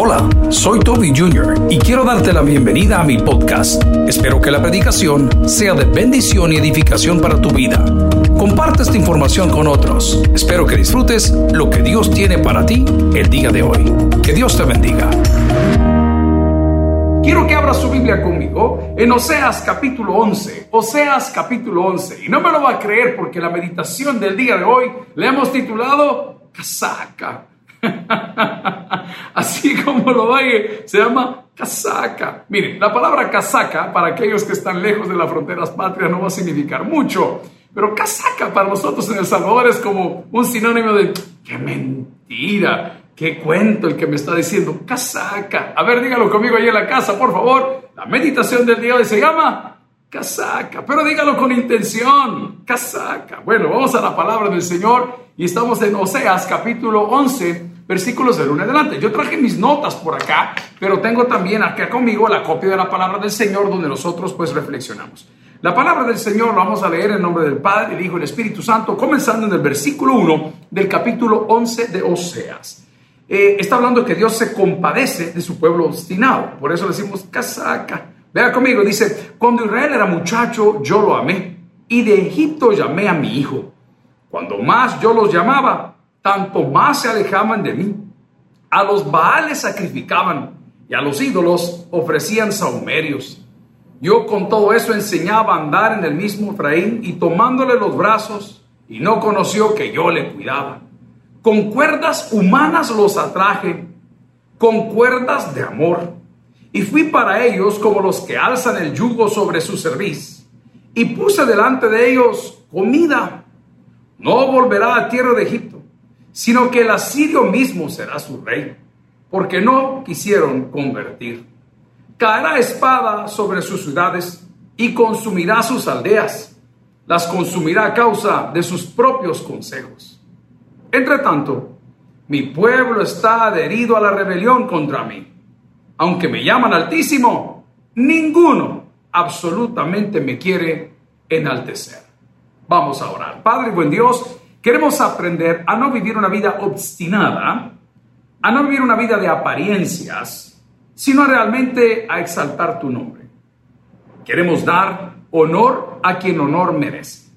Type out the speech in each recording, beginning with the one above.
Hola, soy Toby Jr. y quiero darte la bienvenida a mi podcast. Espero que la predicación sea de bendición y edificación para tu vida. Comparte esta información con otros. Espero que disfrutes lo que Dios tiene para ti el día de hoy. Que Dios te bendiga. Quiero que abra su Biblia conmigo en Oseas capítulo 11. Oseas capítulo 11. Y no me lo va a creer porque la meditación del día de hoy le hemos titulado Casaca. Así como lo oye, se llama casaca. Miren, la palabra casaca para aquellos que están lejos de las fronteras patrias no va a significar mucho, pero casaca para nosotros en El Salvador es como un sinónimo de qué mentira, qué cuento el que me está diciendo casaca. A ver, dígalo conmigo ahí en la casa, por favor. La meditación del día de hoy se llama casaca, pero dígalo con intención, casaca. Bueno, vamos a la palabra del Señor y estamos en Oseas capítulo 11, versículos del 1 adelante. Yo traje mis notas por acá, pero tengo también acá conmigo la copia de la palabra del Señor donde nosotros pues reflexionamos. La palabra del Señor lo vamos a leer en nombre del Padre, el Hijo y el Espíritu Santo, comenzando en el versículo 1 del capítulo 11 de Oseas. Eh, está hablando que Dios se compadece de su pueblo obstinado, por eso decimos casaca. Vea conmigo, dice, cuando Israel era muchacho, yo lo amé, y de Egipto llamé a mi hijo. Cuando más yo los llamaba, tanto más se alejaban de mí. A los baales sacrificaban y a los ídolos ofrecían saumerios. Yo con todo eso enseñaba a andar en el mismo Efraín y tomándole los brazos, y no conoció que yo le cuidaba. Con cuerdas humanas los atraje, con cuerdas de amor y fui para ellos como los que alzan el yugo sobre su cerviz, y puse delante de ellos comida. No volverá a tierra de Egipto, sino que el asirio mismo será su rey, porque no quisieron convertir. Caerá espada sobre sus ciudades y consumirá sus aldeas, las consumirá a causa de sus propios consejos. Entre tanto, mi pueblo está adherido a la rebelión contra mí aunque me llaman altísimo, ninguno absolutamente me quiere enaltecer. Vamos a orar. Padre, buen Dios, queremos aprender a no vivir una vida obstinada, a no vivir una vida de apariencias, sino realmente a exaltar tu nombre. Queremos dar honor a quien honor merece.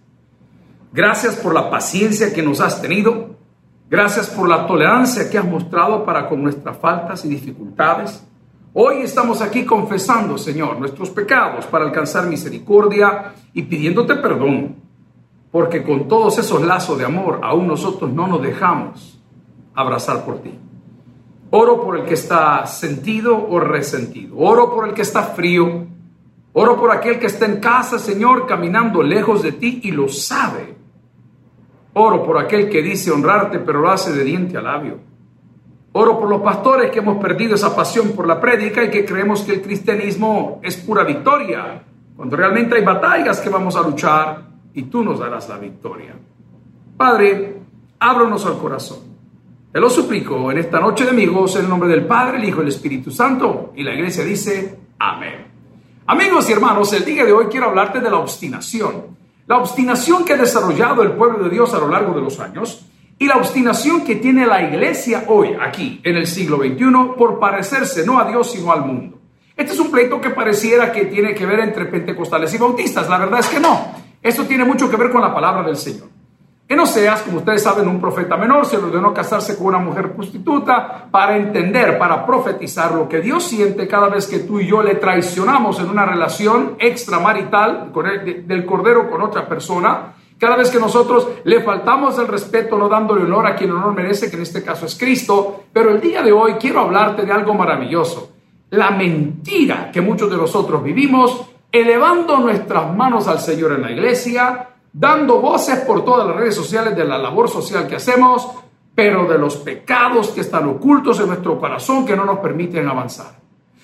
Gracias por la paciencia que nos has tenido. Gracias por la tolerancia que has mostrado para con nuestras faltas y dificultades. Hoy estamos aquí confesando, Señor, nuestros pecados para alcanzar misericordia y pidiéndote perdón, porque con todos esos lazos de amor aún nosotros no nos dejamos abrazar por ti. Oro por el que está sentido o resentido. Oro por el que está frío. Oro por aquel que está en casa, Señor, caminando lejos de ti y lo sabe. Oro por aquel que dice honrarte, pero lo hace de diente a labio. Oro por los pastores que hemos perdido esa pasión por la prédica y que creemos que el cristianismo es pura victoria, cuando realmente hay batallas que vamos a luchar y tú nos darás la victoria. Padre, ábranos al corazón. Te lo suplico en esta noche de amigos, en el nombre del Padre, el Hijo y el Espíritu Santo. Y la iglesia dice, amén. Amigos y hermanos, el día de hoy quiero hablarte de la obstinación. La obstinación que ha desarrollado el pueblo de Dios a lo largo de los años y la obstinación que tiene la iglesia hoy, aquí, en el siglo XXI, por parecerse no a Dios, sino al mundo. Este es un pleito que pareciera que tiene que ver entre pentecostales y bautistas. La verdad es que no. Esto tiene mucho que ver con la palabra del Señor. En Oseas, como ustedes saben, un profeta menor se le ordenó casarse con una mujer prostituta para entender, para profetizar lo que Dios siente cada vez que tú y yo le traicionamos en una relación extramarital con el, del cordero con otra persona cada vez que nosotros le faltamos el respeto, no dándole honor a quien honor merece, que en este caso es Cristo, pero el día de hoy quiero hablarte de algo maravilloso. La mentira que muchos de nosotros vivimos, elevando nuestras manos al Señor en la iglesia, dando voces por todas las redes sociales de la labor social que hacemos, pero de los pecados que están ocultos en nuestro corazón que no nos permiten avanzar.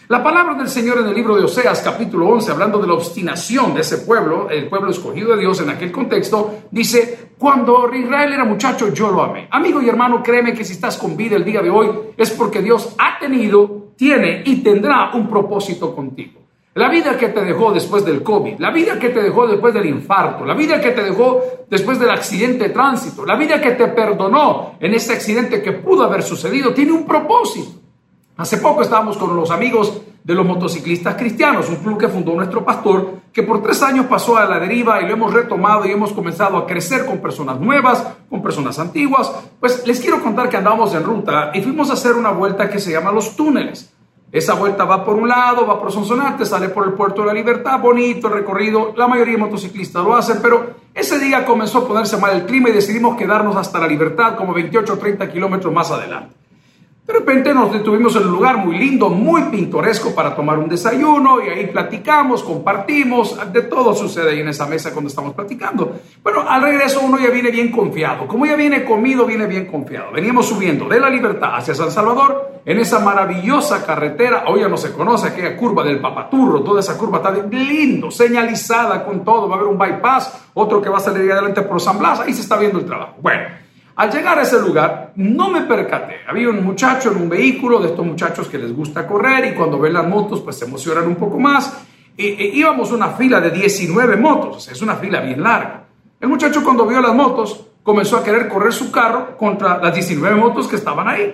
La palabra del Señor en el libro de Oseas capítulo 11, hablando de la obstinación de ese pueblo, el pueblo escogido de Dios en aquel contexto, dice, cuando Israel era muchacho yo lo amé. Amigo y hermano, créeme que si estás con vida el día de hoy es porque Dios ha tenido, tiene y tendrá un propósito contigo. La vida que te dejó después del COVID, la vida que te dejó después del infarto, la vida que te dejó después del accidente de tránsito, la vida que te perdonó en ese accidente que pudo haber sucedido, tiene un propósito. Hace poco estábamos con los amigos de los motociclistas cristianos, un club que fundó nuestro pastor, que por tres años pasó a la deriva y lo hemos retomado y hemos comenzado a crecer con personas nuevas, con personas antiguas. Pues les quiero contar que andamos en ruta y fuimos a hacer una vuelta que se llama Los Túneles. Esa vuelta va por un lado, va por Sonsonate, sale por el Puerto de la Libertad, bonito recorrido, la mayoría de motociclistas lo hacen, pero ese día comenzó a ponerse mal el clima y decidimos quedarnos hasta la Libertad, como 28 o 30 kilómetros más adelante. De repente nos detuvimos en un lugar muy lindo, muy pintoresco para tomar un desayuno y ahí platicamos, compartimos, de todo sucede ahí en esa mesa cuando estamos platicando. Bueno, al regreso uno ya viene bien confiado, como ya viene comido, viene bien confiado. Veníamos subiendo de la libertad hacia San Salvador en esa maravillosa carretera, hoy ya no se conoce aquella curva del Papaturro, toda esa curva está lindo, señalizada con todo, va a haber un bypass, otro que va a salir adelante por San Blas, ahí se está viendo el trabajo. Bueno. Al llegar a ese lugar, no me percaté. Había un muchacho en un vehículo, de estos muchachos que les gusta correr y cuando ven las motos, pues se emocionan un poco más. Y, íbamos una fila de 19 motos, es una fila bien larga. El muchacho cuando vio las motos, comenzó a querer correr su carro contra las 19 motos que estaban ahí.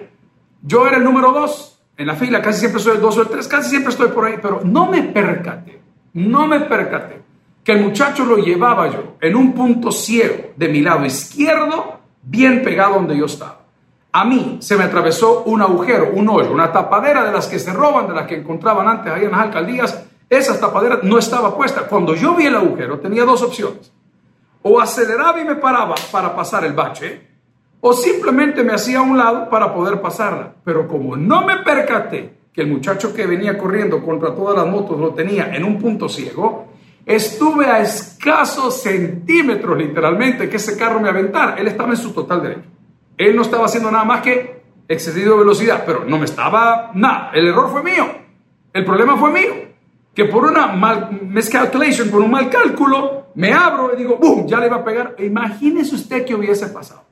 Yo era el número 2 en la fila, casi siempre soy el 2 o el 3, casi siempre estoy por ahí, pero no me percaté, no me percaté que el muchacho lo llevaba yo en un punto ciego de mi lado izquierdo bien pegado donde yo estaba. A mí se me atravesó un agujero, un hoyo, una tapadera de las que se roban, de las que encontraban antes ahí en las alcaldías. Esa tapadera no estaba puesta. Cuando yo vi el agujero tenía dos opciones. O aceleraba y me paraba para pasar el bache, o simplemente me hacía a un lado para poder pasarla. Pero como no me percaté que el muchacho que venía corriendo contra todas las motos lo tenía en un punto ciego, Estuve a escasos centímetros, literalmente, que ese carro me aventara. Él estaba en su total derecho. Él no estaba haciendo nada más que excedido de velocidad, pero no me estaba nada. El error fue mío. El problema fue mío. Que por una mal miscalculation, por un mal cálculo, me abro y digo, ¡bum! Ya le iba a pegar. Imagínese usted qué hubiese pasado.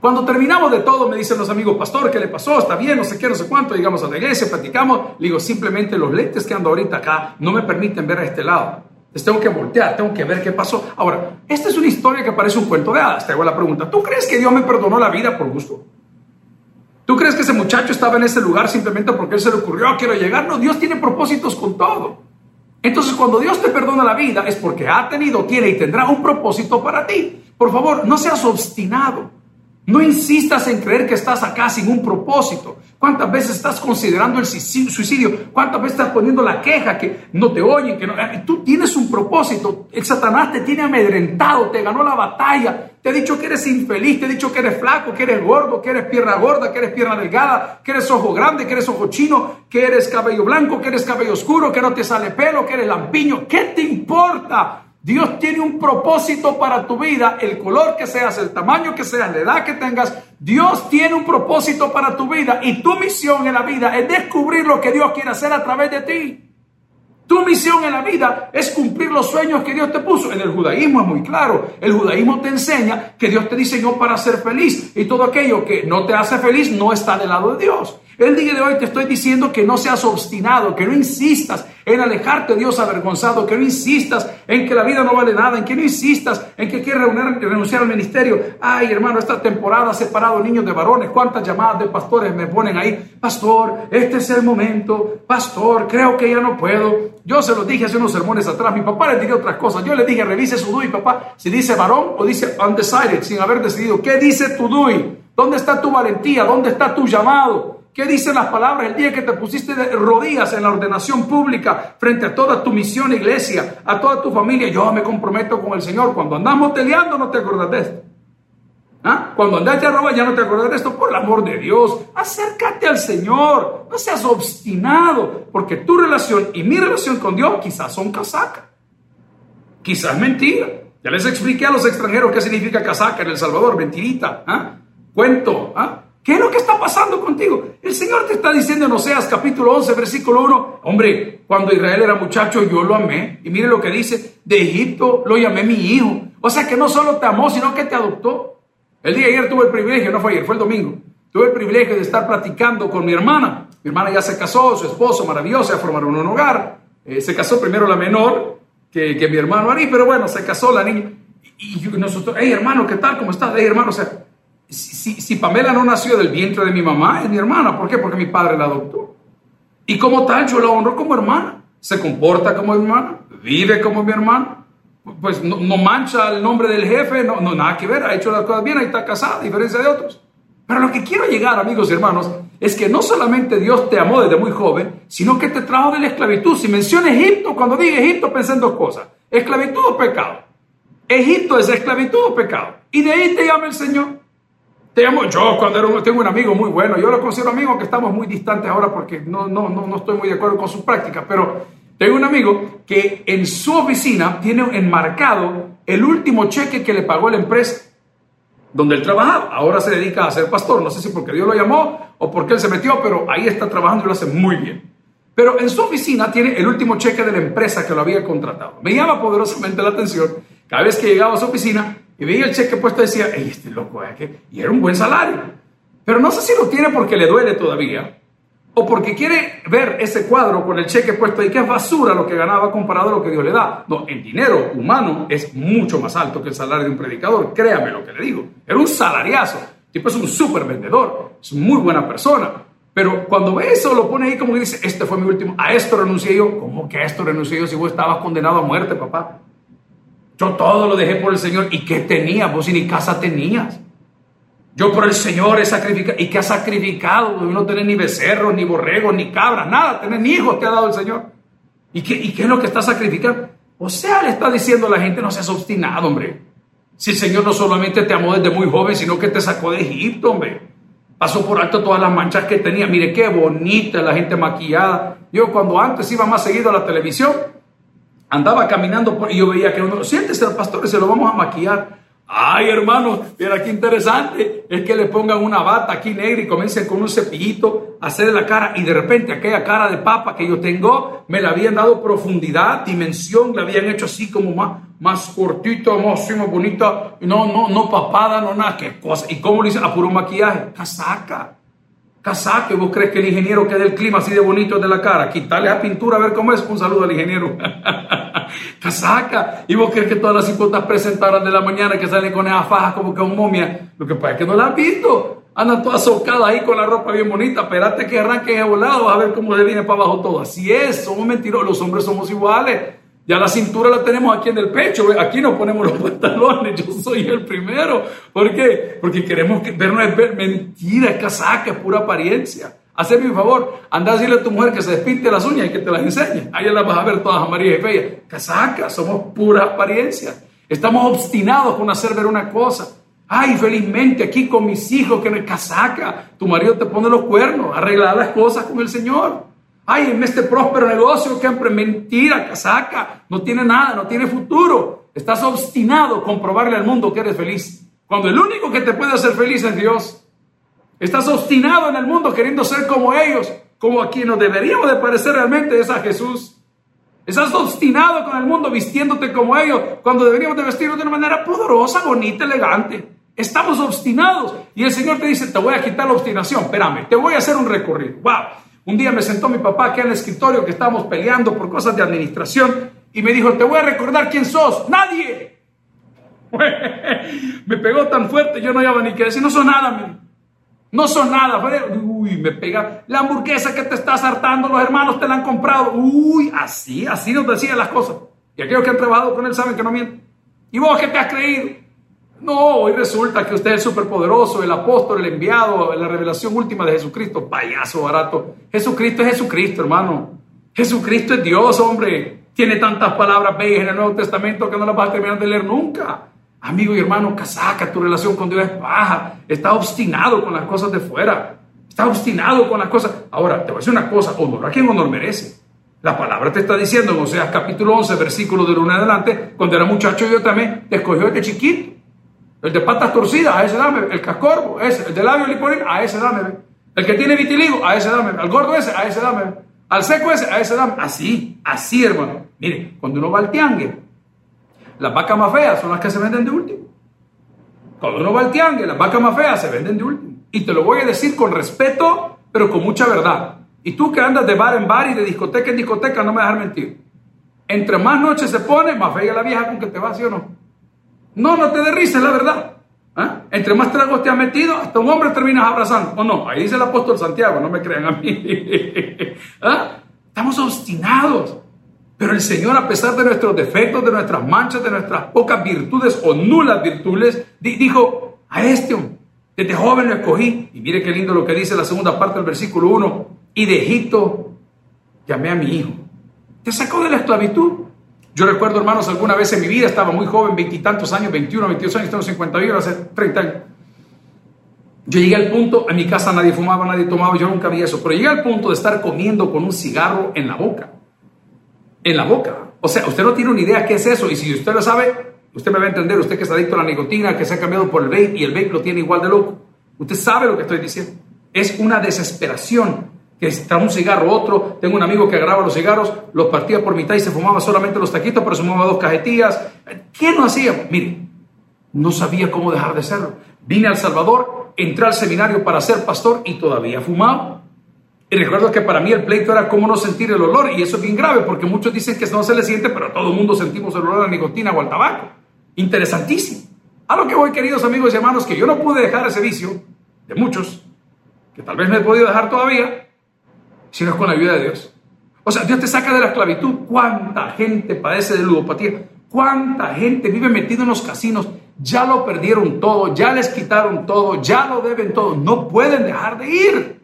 Cuando terminamos de todo, me dicen los amigos, pastor, ¿qué le pasó? Está bien, no sé qué, no sé cuánto. Llegamos a la iglesia, platicamos. Le digo, simplemente los lentes que ando ahorita acá no me permiten ver a este lado. Les tengo que voltear, tengo que ver qué pasó. Ahora, esta es una historia que parece un cuento de hadas. Te hago la pregunta, ¿tú crees que Dios me perdonó la vida por gusto? ¿Tú crees que ese muchacho estaba en ese lugar simplemente porque él se le ocurrió, quiero llegar? No, Dios tiene propósitos con todo. Entonces, cuando Dios te perdona la vida es porque ha tenido, tiene y tendrá un propósito para ti. Por favor, no seas obstinado. No insistas en creer que estás acá sin un propósito. ¿Cuántas veces estás considerando el suicidio? ¿Cuántas veces estás poniendo la queja que no te oyen? Que no... Eh, tú tienes un propósito. El Satanás te tiene amedrentado, te ganó la batalla. Te ha dicho que eres infeliz, te ha dicho que eres flaco, que eres gordo, que eres pierna gorda, que eres pierna delgada, que eres ojo grande, que eres ojo chino, que eres cabello blanco, que eres cabello oscuro, que no te sale pelo, que eres lampiño. ¿Qué te importa? Dios tiene un propósito para tu vida, el color que seas, el tamaño que seas, la edad que tengas. Dios tiene un propósito para tu vida y tu misión en la vida es descubrir lo que Dios quiere hacer a través de ti. Tu misión en la vida es cumplir los sueños que Dios te puso. En el judaísmo es muy claro. El judaísmo te enseña que Dios te diseñó para ser feliz y todo aquello que no te hace feliz no está del lado de Dios. El día de hoy te estoy diciendo que no seas obstinado, que no insistas en alejarte de Dios avergonzado, que no insistas en que la vida no vale nada, en que no insistas en que quieres renunciar al ministerio. Ay, hermano, esta temporada ha separado niños de varones. ¿Cuántas llamadas de pastores me ponen ahí? Pastor, este es el momento. Pastor, creo que ya no puedo. Yo se lo dije hace unos sermones atrás. Mi papá le diría otras cosas. Yo le dije, revise su DUI, papá, si dice varón o dice undecided, sin haber decidido. ¿Qué dice tu DUI? ¿Dónde está tu valentía? ¿Dónde está tu llamado? ¿Qué dicen las palabras el día que te pusiste de rodillas en la ordenación pública frente a toda tu misión iglesia, a toda tu familia? Yo me comprometo con el Señor. Cuando andamos peleando no te acuerdas de esto. ¿Ah? Cuando andaste a robar ya no te acuerdas de esto. Por el amor de Dios, acércate al Señor. No seas obstinado, porque tu relación y mi relación con Dios quizás son casaca. Quizás mentira. Ya les expliqué a los extranjeros qué significa casaca en El Salvador, mentirita, ¿ah? cuento, ¿ah? ¿Qué es lo que está pasando contigo? El Señor te está diciendo en Oseas capítulo 11, versículo 1, hombre, cuando Israel era muchacho yo lo amé. Y mire lo que dice, de Egipto lo llamé mi hijo. O sea que no solo te amó, sino que te adoptó. El día de ayer tuve el privilegio, no fue ayer, fue el domingo. Tuve el privilegio de estar platicando con mi hermana. Mi hermana ya se casó, su esposo maravilloso, ya formaron un hogar. Eh, se casó primero la menor que, que mi hermano Ari, pero bueno, se casó la niña. Y, nosotros, hey hermano, ¿qué tal? ¿Cómo estás? Hey hermano, o sea, si, Pamela no nació del vientre de mi mamá, es mi hermana. ¿Por qué? Porque mi padre la adoptó. Y como tal, yo la honro como hermana. Se comporta como hermana, vive como mi hermana. Pues no, mancha el nombre del jefe, no, nada que ver, ha hecho las cosas bien, ahí está casada, a diferencia de otros. Pero lo que quiero llegar, amigos y hermanos, es que no solamente Dios te amó desde muy joven, sino que te trajo de la esclavitud. Si menciono Egipto, cuando diga Egipto, pensé en dos cosas. Esclavitud o pecado. Egipto es esclavitud o pecado. Y de ahí te llama el Señor. Te llamo yo cuando era tengo un amigo muy bueno. Yo lo considero amigo que estamos muy distantes ahora porque no, no, no, no estoy muy de acuerdo con su práctica. Pero tengo un amigo que en su oficina tiene enmarcado el último cheque que le pagó la empresa donde él trabajaba. Ahora se dedica a ser pastor. No sé si porque Dios lo llamó o porque él se metió, pero ahí está trabajando y lo hace muy bien. Pero en su oficina tiene el último cheque de la empresa que lo había contratado. Me llama poderosamente la atención cada vez que llegaba a su oficina y veía el cheque puesto decía, Ey, este loco, ¿eh? y era un buen salario. Pero no sé si lo tiene porque le duele todavía o porque quiere ver ese cuadro con el cheque puesto y que es basura lo que ganaba comparado a lo que Dios le da. No, el dinero humano es mucho más alto que el salario de un predicador, créame lo que le digo. Era un salariazo, tipo es un súper vendedor, es muy buena persona. Pero cuando ve eso, lo pone ahí como que dice, este fue mi último, a esto renuncié yo. ¿Cómo que a esto renuncié yo si vos estabas condenado a muerte, papá? Yo todo lo dejé por el Señor. ¿Y qué tenías? Vos ni casa tenías. Yo por el Señor he sacrificado. ¿Y qué has sacrificado? No tenés ni becerros, ni borregos, ni cabras, nada. Tenés ni hijos, te ha dado el Señor. ¿Y qué, ¿Y qué es lo que estás sacrificando? O sea, le está diciendo a la gente, no seas obstinado, hombre. Si el Señor no solamente te amó desde muy joven, sino que te sacó de Egipto, hombre. Pasó por alto todas las manchas que tenía. Mire qué bonita la gente maquillada. Yo cuando antes iba más seguido a la televisión, andaba caminando por, y yo veía que uno, siéntese el pastor, se lo vamos a maquillar. Ay, hermano, mira qué interesante. Es que le pongan una bata aquí negra y comiencen con un cepillito a hacer la cara. Y de repente aquella cara de papa que yo tengo, me la habían dado profundidad, dimensión, la habían hecho así como más, más cortito, más, más bonita. No, no, no papada, no nada, qué cosa. ¿Y cómo le dicen? A puro maquillaje. Casaca. Casaca. ¿Vos crees que el ingeniero quede el clima así de bonito de la cara? Quitarle la pintura a ver cómo es. Un saludo al ingeniero. casaca. Y vos crees que todas las hipotas presentaron de la mañana que salen con esas fajas como que un momia. Lo que pasa es que no la han visto. Andan todas socadas ahí con la ropa bien bonita. Espérate que arranquen a volado a ver cómo se viene para abajo todo. Así es, somos mentirosos. Los hombres somos iguales. Ya la cintura la tenemos aquí en el pecho. Aquí nos ponemos los pantalones. Yo soy el primero. ¿Por qué? Porque queremos que ver mentira, casaca, es pura apariencia. Hazme un favor, anda a decirle a tu mujer que se despinte las uñas y que te las enseñe. Ahí las vas a ver todas amarillas y feas. Casaca, somos pura apariencia. Estamos obstinados con hacer ver una cosa. Ay, felizmente aquí con mis hijos que me casaca. Tu marido te pone los cuernos. Arreglar las cosas con el Señor. Ay, en este próspero negocio que mentira, casaca. No tiene nada, no tiene futuro. Estás obstinado con probarle al mundo que eres feliz. Cuando el único que te puede hacer feliz es Dios. Estás obstinado en el mundo queriendo ser como ellos, como a quien nos deberíamos de parecer realmente es a Jesús. Estás obstinado con el mundo vistiéndote como ellos, cuando deberíamos de vestirnos de una manera poderosa, bonita, elegante. Estamos obstinados y el Señor te dice, te voy a quitar la obstinación, espérame, te voy a hacer un recorrido. Wow. Un día me sentó mi papá aquí en el escritorio que estábamos peleando por cosas de administración y me dijo, te voy a recordar quién sos. Nadie. me pegó tan fuerte, yo no había ni que decir, no sos nada. No son nada. Uy, me pega. La hamburguesa que te estás hartando, los hermanos te la han comprado. Uy, así, así nos decían las cosas. Y aquellos que han trabajado con él saben que no mienten. ¿Y vos qué te has creído? No, hoy resulta que usted es superpoderoso, el apóstol, el enviado, la revelación última de Jesucristo. Payaso barato. Jesucristo es Jesucristo, hermano. Jesucristo es Dios, hombre. Tiene tantas palabras bellas en el Nuevo Testamento que no las vas a terminar de leer nunca. Amigo y hermano, casaca, tu relación con Dios es baja. Está obstinado con las cosas de fuera. Está obstinado con las cosas. Ahora, te voy a decir una cosa, honor a quien honor merece. La palabra te está diciendo en Oseas capítulo 11, versículo de 1 en adelante, cuando era muchacho yo también, te escogió de chiquito. El de patas torcidas, a ese dame. El cascorbo, ese. El de labio liporín, a ese dame. El que tiene vitiligo, a ese dame. Al gordo ese, a ese dame. Al seco ese, a ese dame. Así, así, hermano. Mire, cuando uno va al tiangue, las vacas más feas son las que se venden de último. Cuando uno va al tiangue, las vacas más feas se venden de último. Y te lo voy a decir con respeto, pero con mucha verdad. Y tú que andas de bar en bar y de discoteca en discoteca, no me dejar mentir. Entre más noches se pone, más fea la vieja con que te va, ¿sí o no? No, no te de risa, es la verdad. ¿Ah? Entre más tragos te has metido, hasta un hombre terminas abrazando. ¿O no? Ahí dice el apóstol Santiago, no me crean a mí. ¿Ah? Estamos obstinados. Pero el Señor, a pesar de nuestros defectos, de nuestras manchas, de nuestras pocas virtudes o nulas virtudes, dijo a este, desde joven lo escogí. Y mire qué lindo lo que dice la segunda parte del versículo 1. Y de Egipto llamé a mi hijo. Te sacó de la esclavitud yo recuerdo, hermanos, alguna vez en mi vida estaba muy joven, veintitantos años, 21, 22 años, tengo 51, hace 30 años. Yo llegué al punto, en mi casa nadie fumaba, nadie tomaba, yo nunca vi eso, pero llegué al punto de estar comiendo con un cigarro en la boca. En la boca. O sea, usted no tiene una idea qué es eso, y si usted lo sabe, usted me va a entender, usted que está adicto a la nicotina, que se ha cambiado por el vape y el vape lo tiene igual de loco. Usted sabe lo que estoy diciendo. Es una desesperación que está un cigarro, otro. Tengo un amigo que agarraba los cigarros, los partía por mitad y se fumaba solamente los taquitos, pero se fumaba dos cajetillas. ¿Qué no hacía? Mire, no sabía cómo dejar de serlo. Vine al Salvador, entré al seminario para ser pastor y todavía fumaba. Y recuerdo que para mí el pleito era cómo no sentir el olor, y eso es bien grave, porque muchos dicen que no se le siente, pero todo el mundo sentimos el olor a la nicotina o al tabaco. Interesantísimo. A lo que voy, queridos amigos y hermanos, que yo no pude dejar ese vicio, de muchos, que tal vez me he podido dejar todavía, sino es con la ayuda de Dios. O sea, Dios te saca de la esclavitud. ¿Cuánta gente padece de ludopatía? ¿Cuánta gente vive metido en los casinos? Ya lo perdieron todo, ya les quitaron todo, ya lo deben todo. No pueden dejar de ir.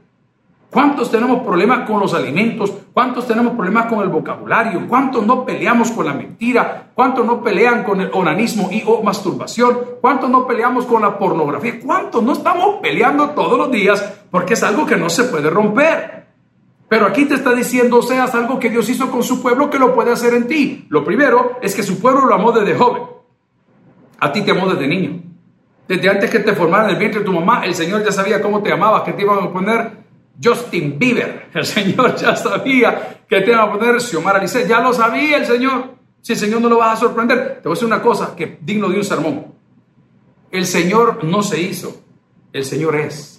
¿Cuántos tenemos problemas con los alimentos? ¿Cuántos tenemos problemas con el vocabulario? ¿Cuántos no peleamos con la mentira? ¿Cuántos no pelean con el onanismo y masturbación? ¿Cuántos no peleamos con la pornografía? ¿Cuántos no estamos peleando todos los días porque es algo que no se puede romper? Pero aquí te está diciendo, seas algo que Dios hizo con su pueblo que lo puede hacer en ti. Lo primero es que su pueblo lo amó desde joven. A ti te amó desde niño. Desde antes que te formara en el vientre de tu mamá, el Señor ya sabía cómo te amaba, que te iban a poner Justin Bieber. El Señor ya sabía que te iban a poner Xiomara Alice. Ya lo sabía el Señor. Si el Señor no lo vas a sorprender, te voy a decir una cosa que digno de un sermón. El Señor no se hizo, el Señor es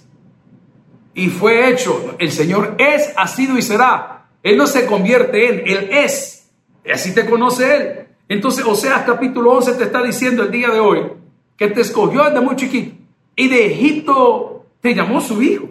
y fue hecho. El Señor es, ha sido y será. Él no se convierte en, Él es. Y así te conoce Él. Entonces, Oseas capítulo 11 te está diciendo el día de hoy que te escogió desde muy chiquito y de Egipto te llamó su hijo.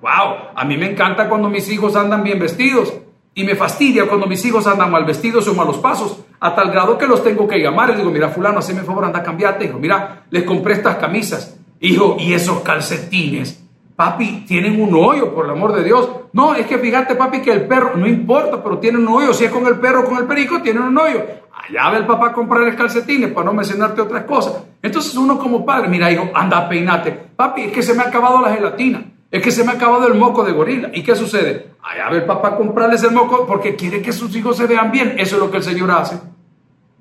Wow, a mí me encanta cuando mis hijos andan bien vestidos y me fastidia cuando mis hijos andan mal vestidos o malos pasos, a tal grado que los tengo que llamar y digo, mira, fulano, hazme favor, anda, cambiate, hijo, mira, les compré estas camisas, hijo, y esos calcetines, Papi, tienen un hoyo, por el amor de Dios. No, es que fíjate, papi, que el perro, no importa, pero tiene un hoyo. Si es con el perro con el perico, tienen un hoyo. Allá ve el papá a comprar calcetines para no mencionarte otras cosas. Entonces uno como padre, mira, hijo, anda, peinate. Papi, es que se me ha acabado la gelatina. Es que se me ha acabado el moco de gorila. ¿Y qué sucede? Allá ve el papá a comprarles el moco porque quiere que sus hijos se vean bien. Eso es lo que el Señor hace.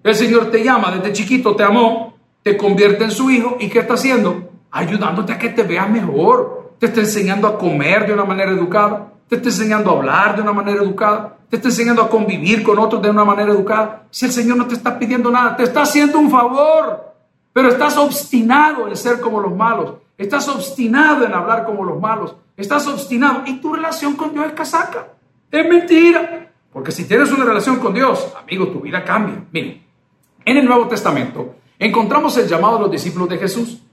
El Señor te llama desde chiquito, te amó, te convierte en su hijo. ¿Y qué está haciendo? Ayudándote a que te veas mejor te está enseñando a comer de una manera educada, te está enseñando a hablar de una manera educada, te está enseñando a convivir con otros de una manera educada. Si el Señor no te está pidiendo nada, te está haciendo un favor, pero estás obstinado en ser como los malos, estás obstinado en hablar como los malos, estás obstinado y tu relación con Dios es casaca. Es mentira. Porque si tienes una relación con Dios, amigo, tu vida cambia. Miren, en el Nuevo Testamento encontramos el llamado de los discípulos de Jesús.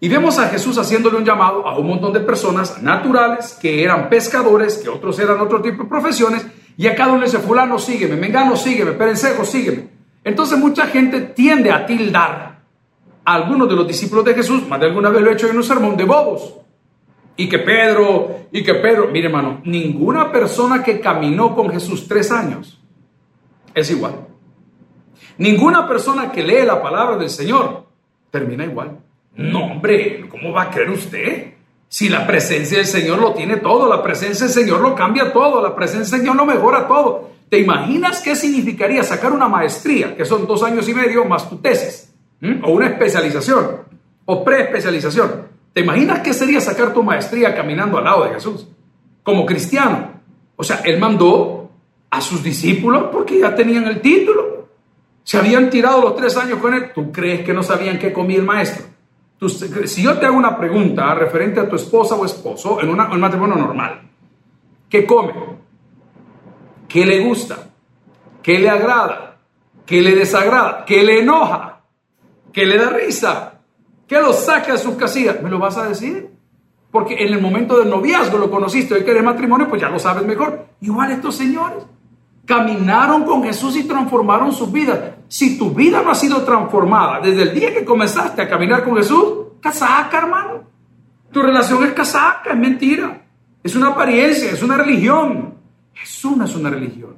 Y vemos a Jesús haciéndole un llamado a un montón de personas naturales que eran pescadores, que otros eran otro tipo de profesiones, y a cada uno le dice, fulano, sígueme, mengano, sígueme, perencejo, sígueme. Entonces mucha gente tiende a tildar a algunos de los discípulos de Jesús, más de alguna vez lo he hecho en un sermón, de bobos. Y que Pedro, y que Pedro, mire hermano, ninguna persona que caminó con Jesús tres años es igual. Ninguna persona que lee la palabra del Señor termina igual. No, hombre, ¿cómo va a creer usted? Si la presencia del Señor lo tiene todo, la presencia del Señor lo cambia todo, la presencia del Señor lo mejora todo. ¿Te imaginas qué significaría sacar una maestría, que son dos años y medio más tu tesis, o una especialización, o preespecialización? ¿Te imaginas qué sería sacar tu maestría caminando al lado de Jesús, como cristiano? O sea, él mandó a sus discípulos porque ya tenían el título. Se habían tirado los tres años con él. ¿Tú crees que no sabían qué comía el maestro? Si yo te hago una pregunta referente a tu esposa o esposo en, un matrimonio normal, ¿qué come? ¿Qué le gusta? ¿Qué le agrada? ¿Qué le desagrada? ¿Qué le enoja? ¿Qué le da risa? que lo saque a su casilla. ¿Me lo vas a decir? Porque en el momento del noviazgo lo conociste, hoy que eres matrimonio, pues ya lo sabes mejor. Igual estos señores caminaron con Jesús y transformaron su vida. Si tu vida no ha sido transformada desde el día que comenzaste a caminar con Jesús, casaca, hermano. Tu relación es casaca, es mentira. Es una apariencia, es una religión. Jesús no es una religión.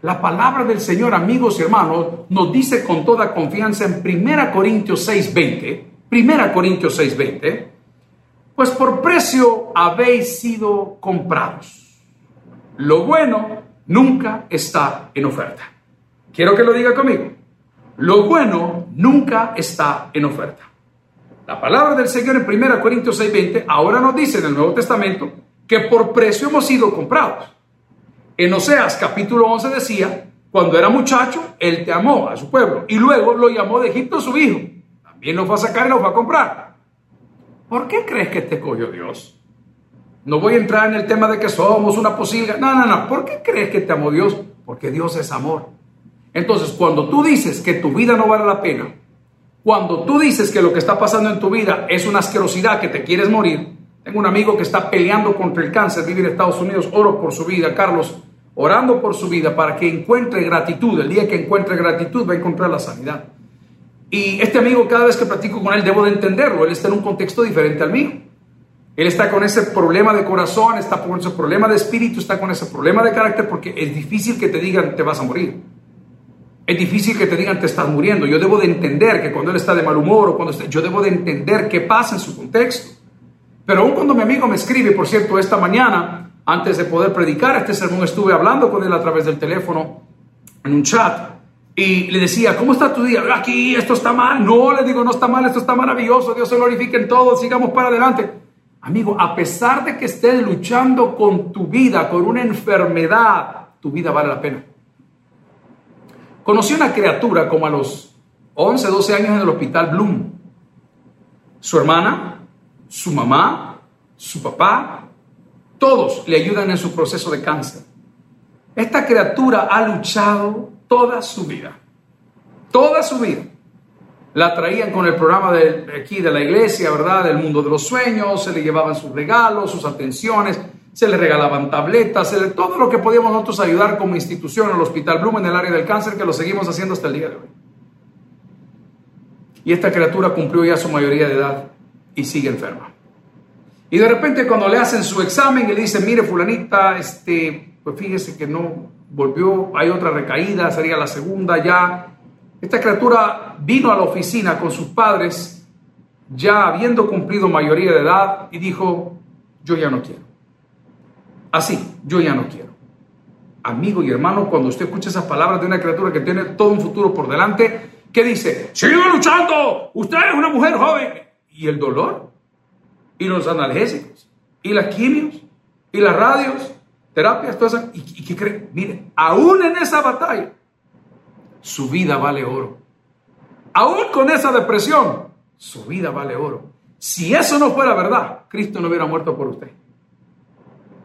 La palabra del Señor, amigos y hermanos, nos dice con toda confianza en 1 Corintios 6:20, 1 Corintios 6:20, pues por precio habéis sido comprados. Lo bueno nunca está en oferta. Quiero que lo diga conmigo. Lo bueno nunca está en oferta. La palabra del Señor en 1 Corintios 6:20 ahora nos dice en el Nuevo Testamento que por precio hemos sido comprados. En Oseas capítulo 11 decía, cuando era muchacho, él te amó a su pueblo y luego lo llamó de Egipto su hijo. También lo fue a sacar y lo fue a comprar. ¿Por qué crees que te cogió Dios? No voy a entrar en el tema de que somos una posible. No, no, no. ¿Por qué crees que te amó Dios? Porque Dios es amor. Entonces, cuando tú dices que tu vida no vale la pena, cuando tú dices que lo que está pasando en tu vida es una asquerosidad, que te quieres morir, tengo un amigo que está peleando contra el cáncer, vive en Estados Unidos, oro por su vida, Carlos, orando por su vida para que encuentre gratitud. El día que encuentre gratitud va a encontrar la sanidad. Y este amigo, cada vez que platico con él, debo de entenderlo. Él está en un contexto diferente al mío. Él está con ese problema de corazón, está con ese problema de espíritu, está con ese problema de carácter, porque es difícil que te digan te vas a morir. Es difícil que te digan te estás muriendo. Yo debo de entender que cuando él está de mal humor o cuando está, yo debo de entender qué pasa en su contexto. Pero aún cuando mi amigo me escribe, por cierto, esta mañana, antes de poder predicar este sermón, estuve hablando con él a través del teléfono, en un chat, y le decía, ¿cómo está tu día? Aquí, esto está mal. No, le digo, no está mal, esto está maravilloso, Dios se glorifique en todo, sigamos para adelante. Amigo, a pesar de que estés luchando con tu vida, con una enfermedad, tu vida vale la pena. Conocí una criatura como a los 11, 12 años en el hospital Bloom. Su hermana su mamá, su papá, todos le ayudan en su proceso de cáncer. Esta criatura ha luchado toda su vida, toda su vida. La traían con el programa de aquí de la iglesia, ¿verdad? Del mundo de los sueños, se le llevaban sus regalos, sus atenciones, se le regalaban tabletas, se le, todo lo que podíamos nosotros ayudar como institución en el Hospital Bloom en el área del cáncer, que lo seguimos haciendo hasta el día de hoy. Y esta criatura cumplió ya su mayoría de edad y sigue enferma. Y de repente cuando le hacen su examen y le dicen, mire fulanita, este, pues fíjese que no volvió, hay otra recaída, sería la segunda ya. Esta criatura vino a la oficina con sus padres, ya habiendo cumplido mayoría de edad, y dijo, yo ya no quiero. Así, yo ya no quiero. Amigo y hermano, cuando usted escucha esas palabras de una criatura que tiene todo un futuro por delante, ¿qué dice? Sigue luchando, usted es una mujer joven, y el dolor, y los analgésicos, y las quimios, y las radios, terapias, todas esas. ¿Y, qué cree? Mire, aún en esa batalla, su vida vale oro. Aún con esa depresión, su vida vale oro. Si eso no fuera verdad, Cristo no hubiera muerto por usted.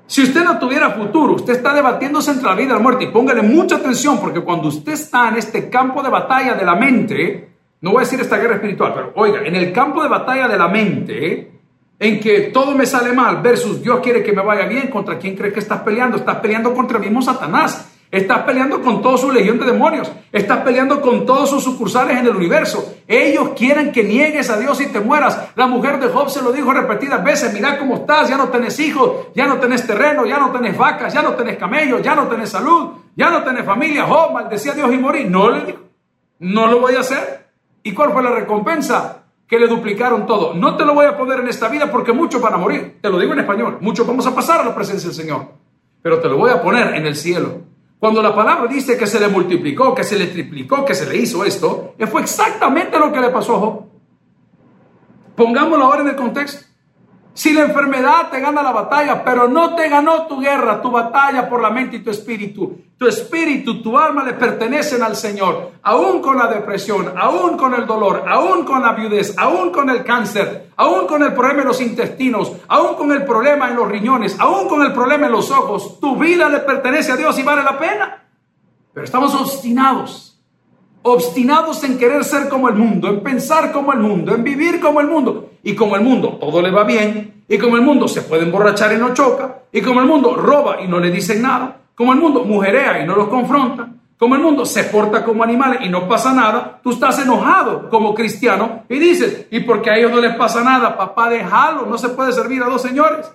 Si usted no tuviera futuro, usted está debatiéndose entre la vida y la muerte. Y póngale mucha atención, porque cuando usted está en este campo de batalla de la mente, no voy a decir esta guerra espiritual, pero oiga, en el campo de batalla de la mente, en que todo me sale mal versus Dios quiere que me vaya bien, ¿contra quién crees que estás peleando? Estás peleando contra el mismo Satanás. Estás peleando con toda su legión de demonios. Estás peleando con todos sus sucursales en el universo. Ellos quieren que niegues a Dios y te mueras. La mujer de Job se lo dijo repetidas veces. Mira cómo estás. Ya no tenés hijos. Ya no tenés terreno. Ya no tenés vacas. Ya no tenés camellos. Ya no tenés salud. Ya no tenés familia. Job maldecía a Dios y morí. No le dijo. No lo voy a hacer. ¿Y cuál fue la recompensa? Que le duplicaron todo. No te lo voy a poner en esta vida porque muchos van a morir. Te lo digo en español. Muchos vamos a pasar a la presencia del Señor. Pero te lo voy a poner en el cielo. Cuando la palabra dice que se le multiplicó, que se le triplicó, que se le hizo esto, fue exactamente lo que le pasó a Job. Pongámoslo ahora en el contexto. Si la enfermedad te gana la batalla, pero no te ganó tu guerra, tu batalla por la mente y tu espíritu. Tu espíritu, tu alma le pertenecen al Señor. Aún con la depresión, aún con el dolor, aún con la viudez, aún con el cáncer, aún con el problema en los intestinos, aún con el problema en los riñones, aún con el problema en los ojos, tu vida le pertenece a Dios y vale la pena. Pero estamos obstinados obstinados en querer ser como el mundo, en pensar como el mundo, en vivir como el mundo. Y como el mundo todo le va bien, y como el mundo se puede emborrachar y no choca, y como el mundo roba y no le dicen nada, como el mundo mujerea y no los confronta, como el mundo se porta como animales y no pasa nada, tú estás enojado como cristiano y dices, ¿y porque a ellos no les pasa nada? Papá, déjalo, no se puede servir a dos señores.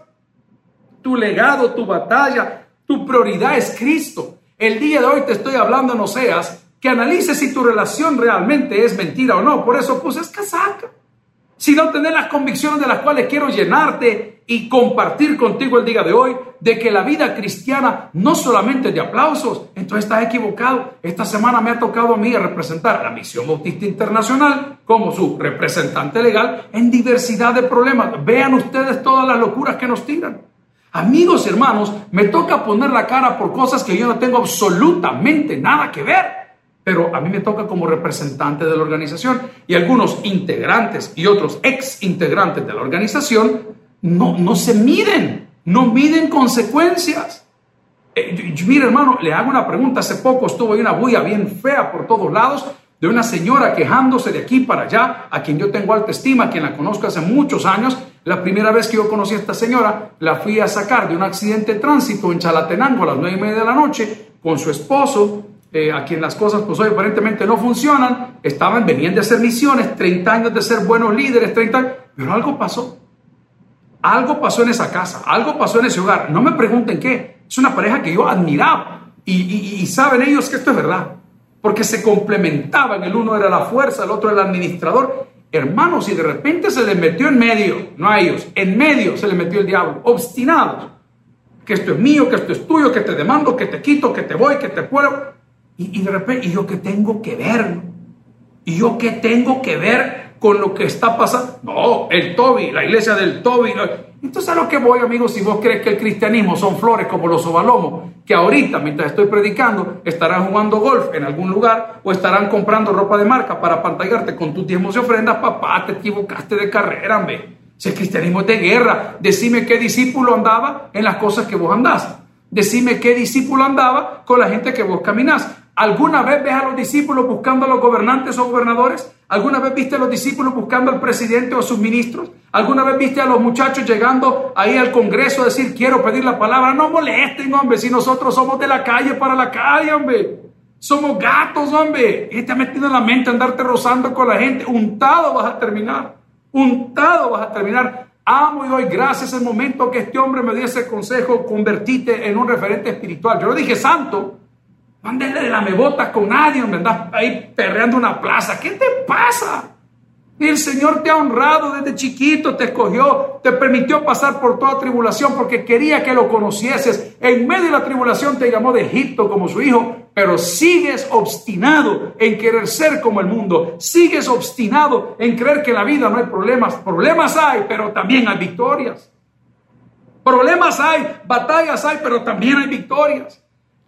Tu legado, tu batalla, tu prioridad es Cristo. El día de hoy te estoy hablando, no seas que analices si tu relación realmente es mentira o no. Por eso pues es casaca. Si no tener las convicciones de las cuales quiero llenarte y compartir contigo el día de hoy, de que la vida cristiana no solamente es de aplausos, entonces estás equivocado. Esta semana me ha tocado a mí representar a la Misión Bautista Internacional como su representante legal en diversidad de problemas. Vean ustedes todas las locuras que nos tiran. Amigos y hermanos, me toca poner la cara por cosas que yo no tengo absolutamente nada que ver pero a mí me toca como representante de la organización y algunos integrantes y otros ex integrantes de la organización no, no se miden, no miden consecuencias. Eh, mire hermano, le hago una pregunta, hace poco estuvo ahí una bulla bien fea por todos lados de una señora quejándose de aquí para allá, a quien yo tengo alta estima, a quien la conozco hace muchos años. La primera vez que yo conocí a esta señora, la fui a sacar de un accidente de tránsito en Chalatenango a las nueve y media de la noche con su esposo eh, a quien las cosas pues hoy aparentemente no funcionan, estaban, venían de hacer misiones, 30 años de ser buenos líderes, 30 años, pero algo pasó. Algo pasó en esa casa, algo pasó en ese hogar. No me pregunten qué. Es una pareja que yo admiraba y, saben ellos que esto es verdad, porque se complementaban. El uno era la fuerza, el otro era el administrador. Hermanos, y de repente se les metió en medio, no a ellos, en medio se les metió el diablo, obstinados. Que esto es mío, que esto es tuyo, que te demando, que te quito, que te voy, que te puedo. Y, de repente, ¿y yo qué tengo que ver? ¿Y yo qué tengo que ver con lo que está pasando? No, el Toby, la iglesia del Toby. Entonces a lo que voy, amigos, si vos crees que el cristianismo son flores como los ovalomos, que ahorita, mientras estoy predicando, estarán jugando golf en algún lugar o estarán comprando ropa de marca para pantallarte con tus diezmos y ofrendas, papá, te equivocaste de carrera, ve. Si el cristianismo es de guerra, decime qué discípulo andaba en las cosas que vos andás. Decime qué discípulo andaba con la gente que vos caminás. ¿Alguna vez ves a los discípulos buscando a los gobernantes o gobernadores? ¿Alguna vez viste a los discípulos buscando al presidente o a sus ministros? ¿Alguna vez viste a los muchachos llegando ahí al Congreso a decir quiero pedir la palabra? No molesten, hombre, si nosotros somos de la calle para la calle, hombre. Somos gatos, hombre. Y te metido en la mente andarte rozando con la gente. Untado vas a terminar. Untado vas a terminar. Amo y doy gracias el momento que este hombre me dio ese consejo, convertite en un referente espiritual. Yo lo dije santo, Mándale de la mebota con nadie, me andas ahí perreando una plaza. ¿Qué te pasa? El Señor te ha honrado desde chiquito, te escogió, te permitió pasar por toda tribulación porque quería que lo conocieses. En medio de la tribulación te llamó de Egipto como su hijo, pero sigues obstinado en querer ser como el mundo. Sigues obstinado en creer que en la vida no hay problemas. Problemas hay, pero también hay victorias. Problemas hay, batallas hay, pero también hay victorias.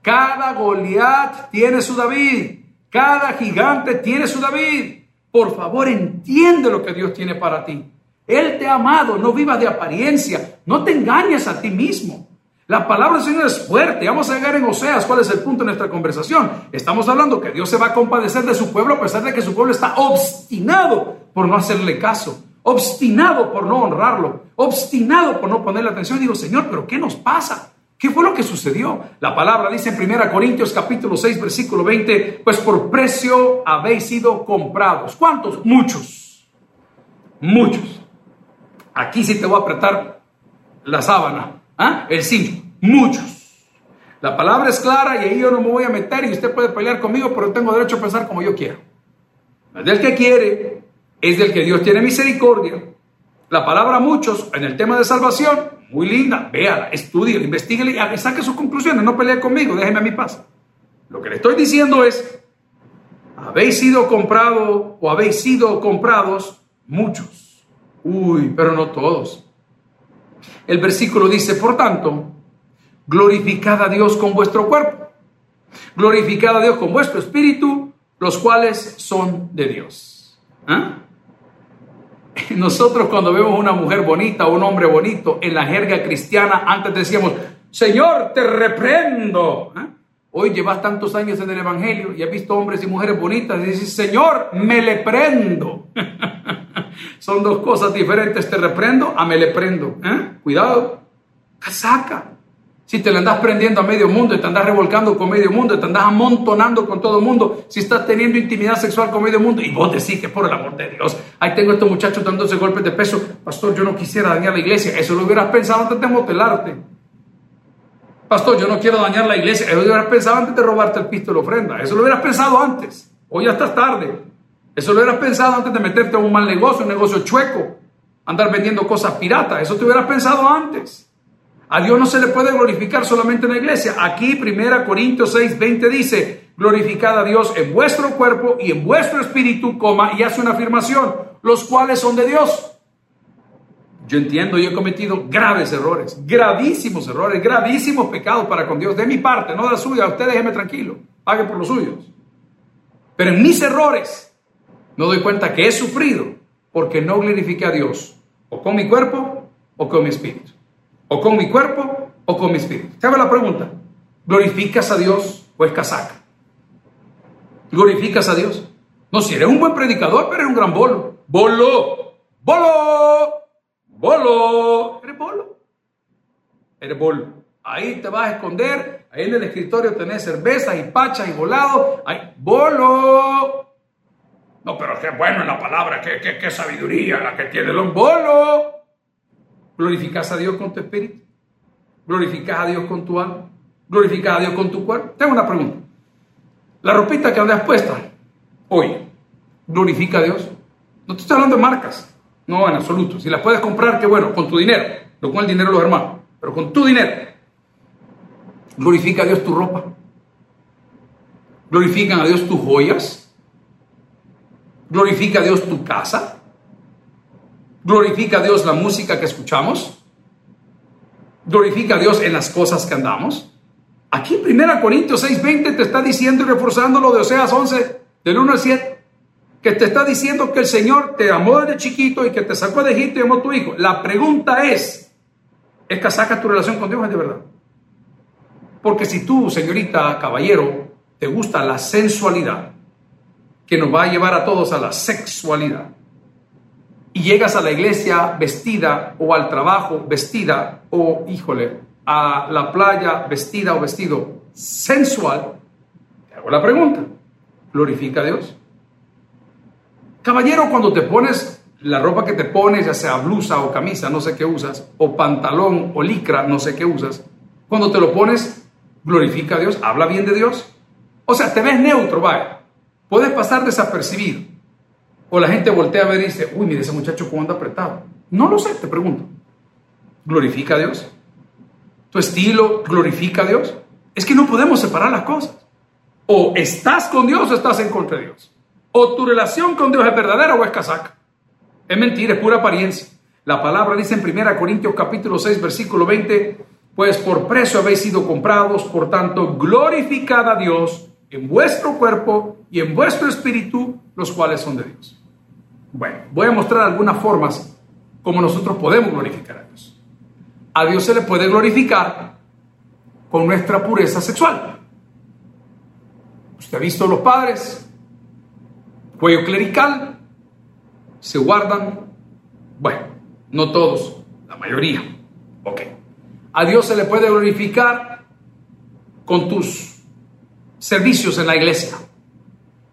Cada Goliat tiene su David. Cada gigante tiene su David. Por favor, entiende lo que Dios tiene para ti. Él te ha amado, no vivas de apariencia, no te engañes a ti mismo. La palabra del Señor es fuerte. Vamos a llegar en Oseas. ¿Cuál es el punto de nuestra conversación? Estamos hablando que Dios se va a compadecer de su pueblo a pesar de que su pueblo está obstinado por no hacerle caso, obstinado por no honrarlo, obstinado por no ponerle atención. digo, Señor, pero ¿qué nos pasa? ¿Qué fue lo que sucedió? La palabra dice en 1 Corintios capítulo 6 versículo 20, pues por precio habéis sido comprados. ¿Cuántos? Muchos. Muchos. Aquí sí te voy a apretar la sábana, ¿ah? el sí, muchos. La palabra es clara y ahí yo no me voy a meter y usted puede pelear conmigo, pero tengo derecho a pensar como yo quiero. Del que quiere, es del que Dios tiene misericordia. La palabra muchos en el tema de salvación muy linda, véala, estudie, investigue y saque sus conclusiones, no pelee conmigo, déjeme a mi paz. Lo que le estoy diciendo es, habéis sido comprado o habéis sido comprados muchos. Uy, pero no todos. El versículo dice, por tanto, glorificad a Dios con vuestro cuerpo, glorificad a Dios con vuestro espíritu, los cuales son de Dios. ¿Ah? Nosotros cuando vemos una mujer bonita o un hombre bonito en la jerga cristiana, antes decíamos, Señor, te reprendo. ¿eh? Hoy llevas tantos años en el Evangelio y has visto hombres y mujeres bonitas y dices, Señor, me le prendo. Son dos cosas diferentes, te reprendo a me le prendo. ¿eh? Cuidado, casaca. Si te le andas prendiendo a medio mundo te andas revolcando con medio mundo te andas amontonando con todo mundo, si estás teniendo intimidad sexual con medio mundo y vos decís que por el amor de Dios, ahí tengo a estos muchachos dándose golpes de peso, pastor, yo no quisiera dañar la iglesia, eso lo hubieras pensado antes de motelarte. Pastor, yo no quiero dañar la iglesia. Eso lo hubieras pensado antes de robarte el pisto de la ofrenda. Eso lo hubieras pensado antes. Hoy ya estás tarde. Eso lo hubieras pensado antes de meterte a un mal negocio, un negocio chueco. Andar vendiendo cosas piratas. Eso te hubieras pensado antes. A Dios no se le puede glorificar solamente en la iglesia. Aquí, 1 Corintios 6, 20 dice, glorificad a Dios en vuestro cuerpo y en vuestro espíritu, coma, y hace una afirmación, los cuales son de Dios. Yo entiendo, yo he cometido graves errores, gravísimos errores, gravísimos pecados para con Dios, de mi parte, no de la suya. Usted déjeme tranquilo, pague por los suyos. Pero en mis errores me doy cuenta que he sufrido porque no glorifiqué a Dios, o con mi cuerpo o con mi espíritu. O con mi cuerpo o con mi espíritu. ¿Sabe la pregunta? ¿Glorificas a Dios o es casaca? ¿Glorificas a Dios? No, si eres un buen predicador, pero eres un gran bolo. Bolo, bolo. Bolo, eres bolo. Eres bolo. Ahí te vas a esconder. Ahí en el escritorio tenés cervezas y pachas y volado. Ahí, bolo. No, pero qué bueno en la palabra, qué, qué, qué sabiduría la que tiene el bolo. ¿Glorificas a Dios con tu espíritu? ¿Glorificas a Dios con tu alma? ¿Glorificas a Dios con tu cuerpo? Tengo una pregunta. La ropita que andas puesta hoy, ¿glorifica a Dios? No te estoy hablando de marcas. No, en absoluto. Si las puedes comprar, qué bueno, con tu dinero, no con el dinero de los hermanos, pero con tu dinero. Glorifica a Dios tu ropa. Glorifican a Dios tus joyas. Glorifica a Dios tu casa. Glorifica a Dios la música que escuchamos. Glorifica a Dios en las cosas que andamos. Aquí en 1 Corintios 6:20 te está diciendo y reforzando lo de Oseas 11, del 1 al 7 que te está diciendo que el Señor te amó desde chiquito y que te sacó de Egipto y amó a tu hijo. La pregunta es, ¿es que saca tu relación con Dios de verdad? Porque si tú, señorita, caballero, te gusta la sensualidad, que nos va a llevar a todos a la sexualidad, y llegas a la iglesia vestida o al trabajo vestida o, híjole, a la playa vestida o vestido sensual, te hago la pregunta, ¿glorifica a Dios? Caballero, cuando te pones la ropa que te pones, ya sea blusa o camisa, no sé qué usas, o pantalón o licra, no sé qué usas, cuando te lo pones, glorifica a Dios, habla bien de Dios. O sea, te ves neutro, vaya. Puedes pasar desapercibido. O la gente voltea a ver y dice, uy, mire ese muchacho cómo anda apretado. No lo sé, te pregunto. ¿Glorifica a Dios? ¿Tu estilo glorifica a Dios? Es que no podemos separar las cosas. O estás con Dios o estás en contra de Dios. O tu relación con Dios es verdadera o es casaca. Es mentira, es pura apariencia. La palabra dice en 1 Corintios capítulo 6, versículo 20, pues por precio habéis sido comprados, por tanto, glorificad a Dios en vuestro cuerpo y en vuestro espíritu, los cuales son de Dios. Bueno, voy a mostrar algunas formas como nosotros podemos glorificar a Dios. A Dios se le puede glorificar con nuestra pureza sexual. Usted ha visto los padres cuello clerical, se guardan, bueno, no todos, la mayoría. Ok. A Dios se le puede glorificar con tus servicios en la iglesia.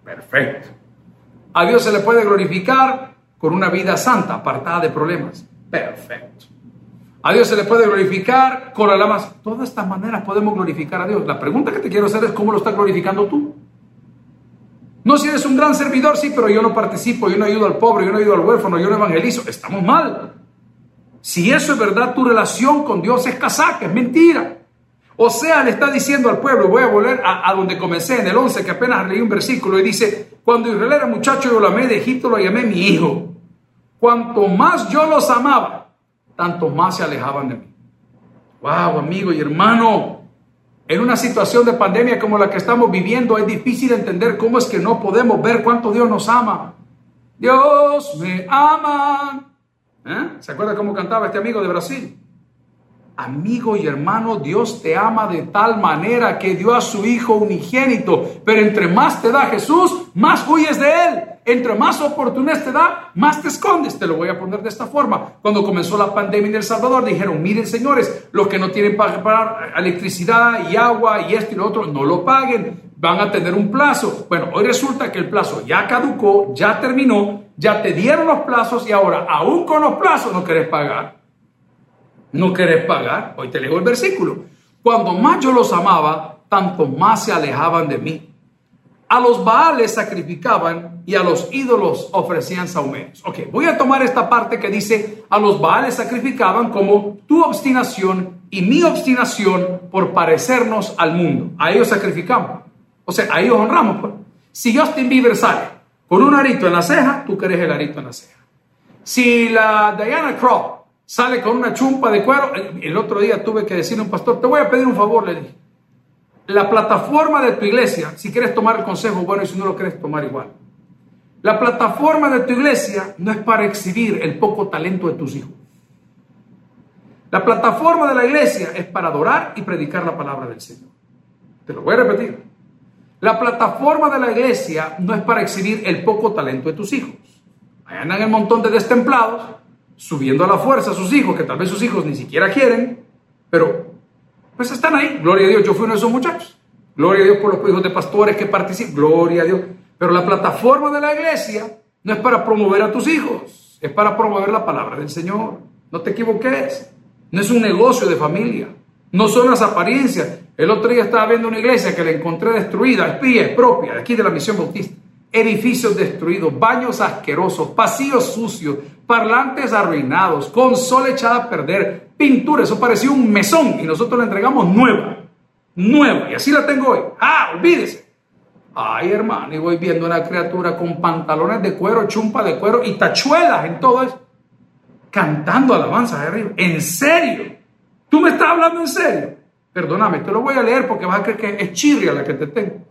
Perfecto. A Dios se le puede glorificar con una vida santa, apartada de problemas. Perfecto. A Dios se le puede glorificar con alabanza. Todas estas maneras podemos glorificar a Dios. La pregunta que te quiero hacer es cómo lo estás glorificando tú. No, si eres un gran servidor, sí, pero yo no participo, yo no ayudo al pobre, yo no ayudo al huérfano, yo no evangelizo. Estamos mal. Si eso es verdad, tu relación con Dios es casaca, es mentira. O sea, le está diciendo al pueblo, voy a volver a, donde comencé, en el 11, que apenas leí un versículo, y dice, cuando Israel era muchacho, yo lo amé de Egipto, lo llamé mi hijo. Cuanto más yo los amaba, tanto más se alejaban de mí. Wow, amigo y hermano, en una situación de pandemia como la que estamos viviendo es difícil entender cómo es que no podemos ver cuánto Dios nos ama. Dios me ama. ¿Eh? ¿Se acuerda cómo cantaba este amigo de Brasil? Amigo y hermano, Dios te ama de tal manera que dio a su Hijo unigénito. Pero entre más te da Jesús, más huyes de Él. Entre más oportunidades te da, más te escondes. Te lo voy a poner de esta forma. Cuando comenzó la pandemia en El Salvador, dijeron, miren señores, los que no tienen para pagar electricidad y agua y esto y lo otro, no lo paguen. Van a tener un plazo. Bueno, hoy resulta que el plazo ya caducó, ya terminó, ya te dieron los plazos y ahora, aún con los plazos, no querés pagar no querés pagar. Hoy te leo el versículo. Cuando más yo los amaba, tanto más se alejaban de mí. A los Baales sacrificaban y a los ídolos ofrecían saumeos. Ok, voy a tomar esta parte que dice, a los Baales sacrificaban como tu obstinación y mi obstinación por parecernos al mundo. A ellos sacrificamos. O sea, a ellos honramos. Pues. Si Justin Bieber sale con un arito en la ceja, tú querés el arito en la ceja. Si la Diana Crow sale con una chumpa de cuero. El otro día tuve que decirle a un pastor, te voy a pedir un favor, le dije. La plataforma de tu iglesia, si quieres tomar el consejo, bueno, y si no lo quieres tomar igual. La plataforma de tu iglesia no es para exhibir el poco talento de tus hijos. La plataforma de la iglesia es para adorar y predicar la palabra del Señor. Te lo voy a repetir. La plataforma de la iglesia no es para exhibir el poco talento de tus hijos. Ahí andan un montón de destemplados subiendo a la fuerza a sus hijos, que tal vez sus hijos ni siquiera quieren, pero pues están ahí. Gloria a Dios, yo fui uno de esos muchachos. Gloria a Dios por los hijos de pastores que participan. Gloria a Dios. Pero la plataforma de la iglesia no es para promover a tus hijos, es para promover la palabra del Señor. No te equivoques. No es un negocio de familia. No son las apariencias. El otro día estaba viendo una iglesia que la encontré destruida, es propia, de aquí de la misión bautista edificios destruidos, baños asquerosos, pasillos sucios, parlantes arruinados, consola echada a perder, pintura, eso parecía un mesón y nosotros la entregamos nueva, nueva, y así la tengo hoy. Ah, olvídese. Ay, hermano, y voy viendo una criatura con pantalones de cuero, chumpa de cuero y tachuelas en todo eso, cantando alabanzas de arriba. ¿En serio? ¿Tú me estás hablando en serio? Perdóname, te lo voy a leer porque vas a creer que es chirria la que te tengo.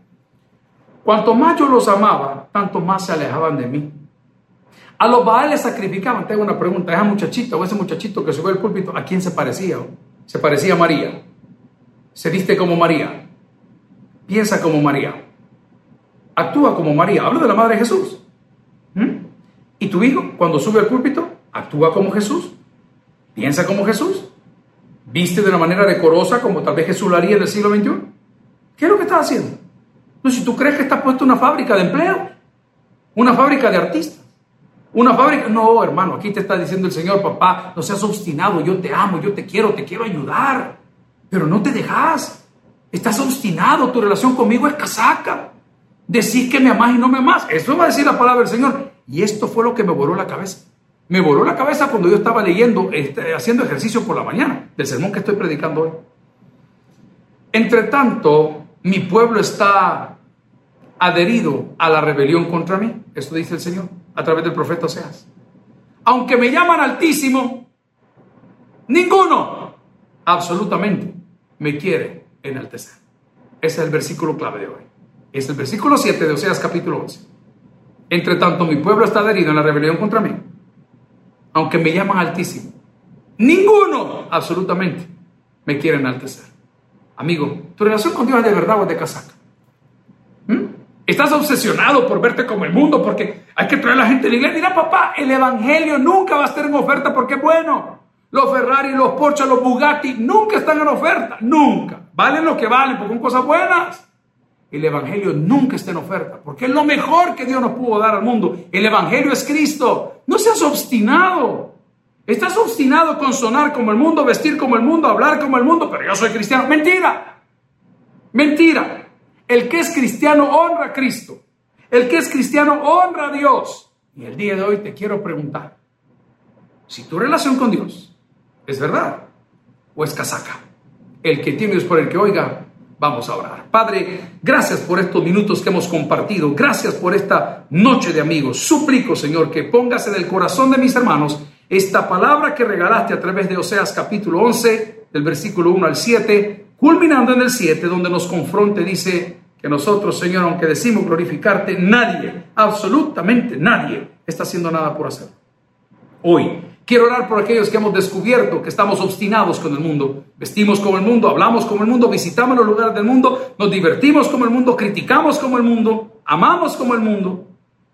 Cuanto más yo los amaba, tanto más se alejaban de mí. A los Baales sacrificaban. Tengo una pregunta. Esa muchachita o ese muchachito que subió al púlpito, ¿a quién se parecía? Se parecía a María. Se viste como María. Piensa como María. Actúa como María. Hablo de la Madre de Jesús. ¿Mm? ¿Y tu hijo, cuando sube al púlpito, actúa como Jesús? ¿Piensa como Jesús? ¿Viste de una manera decorosa como tal vez Jesús lo haría en el siglo XXI? ¿Qué es lo que está haciendo? No, si tú crees que está puesto una fábrica de empleo, una fábrica de artistas, una fábrica. No, hermano, aquí te está diciendo el Señor, papá, no seas obstinado, yo te amo, yo te quiero, te quiero ayudar, pero no te dejas. Estás obstinado, tu relación conmigo es casaca. Decís que me amás y no me amás. Eso va a decir la palabra del Señor. Y esto fue lo que me voló la cabeza. Me voló la cabeza cuando yo estaba leyendo, este, haciendo ejercicio por la mañana, del sermón que estoy predicando hoy. Entre tanto, mi pueblo está adherido a la rebelión contra mí. Esto dice el Señor a través del profeta Oseas. Aunque me llaman altísimo, ninguno absolutamente me quiere enaltecer. Ese es el versículo clave de hoy. Es el versículo 7 de Oseas capítulo 11. Entre tanto, mi pueblo está adherido en la rebelión contra mí. Aunque me llaman altísimo, ninguno absolutamente me quiere enaltecer. Amigo, tu relación con Dios es de verdad o es de casaca. Estás obsesionado por verte como el mundo porque hay que traer a la gente a la iglesia. Mira, papá, el evangelio nunca va a estar en oferta porque es bueno. Los Ferrari, los Porsche, los Bugatti nunca están en oferta. Nunca. Valen lo que valen porque son cosas buenas. El evangelio nunca está en oferta porque es lo mejor que Dios nos pudo dar al mundo. El evangelio es Cristo. No seas obstinado. Estás obstinado con sonar como el mundo, vestir como el mundo, hablar como el mundo, pero yo soy cristiano. Mentira. Mentira. El que es cristiano honra a Cristo. El que es cristiano honra a Dios. Y el día de hoy te quiero preguntar, si tu relación con Dios es verdad o es casaca. El que tiene es por el que oiga, vamos a orar. Padre, gracias por estos minutos que hemos compartido. Gracias por esta noche de amigos. Suplico, Señor, que pongas en el corazón de mis hermanos esta palabra que regalaste a través de Oseas capítulo 11, del versículo 1 al 7, culminando en el 7, donde nos confronte, dice que nosotros, Señor, aunque decimos glorificarte, nadie, absolutamente nadie, está haciendo nada por hacerlo. Hoy Quiero orar por aquellos que hemos descubierto que estamos obstinados con el mundo. Vestimos como el mundo, hablamos como el mundo, visitamos los lugares del mundo, nos divertimos como el mundo, criticamos como el mundo, amamos como el mundo.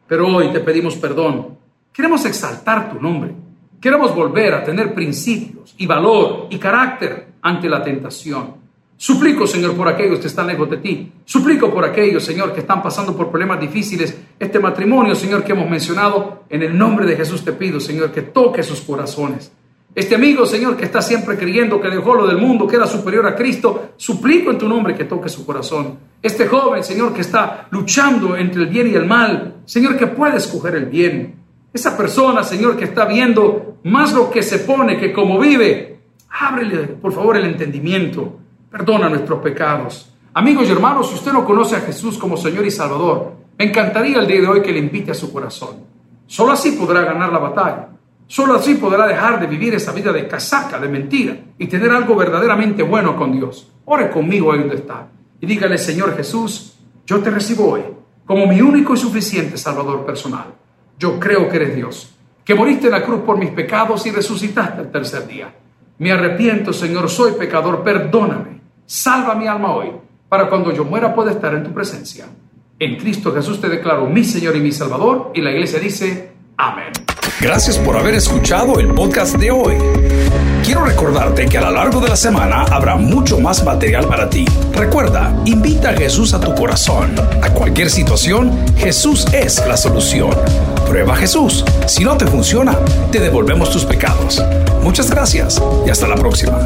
Pero hoy te pedimos perdón. Queremos exaltar tu nombre. Queremos volver a tener principios y valor y carácter ante la tentación. Suplico, Señor, por aquellos que están lejos de ti. Suplico por aquellos, Señor, que están pasando por problemas difíciles. Este matrimonio, Señor, que hemos mencionado, en el nombre de Jesús te pido, Señor, que toque sus corazones. Este amigo, Señor, que está siempre creyendo que dejó lo del mundo, que era superior a Cristo, suplico en tu nombre que toque su corazón. Este joven, Señor, que está luchando entre el bien y el mal, Señor, que puede escoger el bien. Esa persona, Señor, que está viendo más lo que se pone que como vive, ábrele, por favor, el entendimiento. Perdona nuestros pecados. Amigos y hermanos, si usted no conoce a Jesús como Señor y Salvador, me encantaría el día de hoy que le invite a su corazón. Solo así podrá ganar la batalla. Solo así podrá dejar de vivir esa vida de casaca, de mentira, y tener algo verdaderamente bueno con Dios. Ore conmigo ahí donde está. Y dígale, Señor Jesús, yo te recibo hoy como mi único y suficiente Salvador personal. Yo creo que eres Dios, que moriste en la cruz por mis pecados y resucitaste el tercer día. Me arrepiento, Señor, soy pecador, perdóname Salva mi alma hoy, para cuando yo muera pueda estar en tu presencia. En Cristo Jesús te declaro mi Señor y mi Salvador, y la iglesia dice, amén. Gracias por haber escuchado el podcast de hoy. Quiero recordarte que a lo largo de la semana habrá mucho más material para ti. Recuerda, invita a Jesús a tu corazón. A cualquier situación, Jesús es la solución. Prueba Jesús. Si no te funciona, te devolvemos tus pecados. Muchas gracias y hasta la próxima.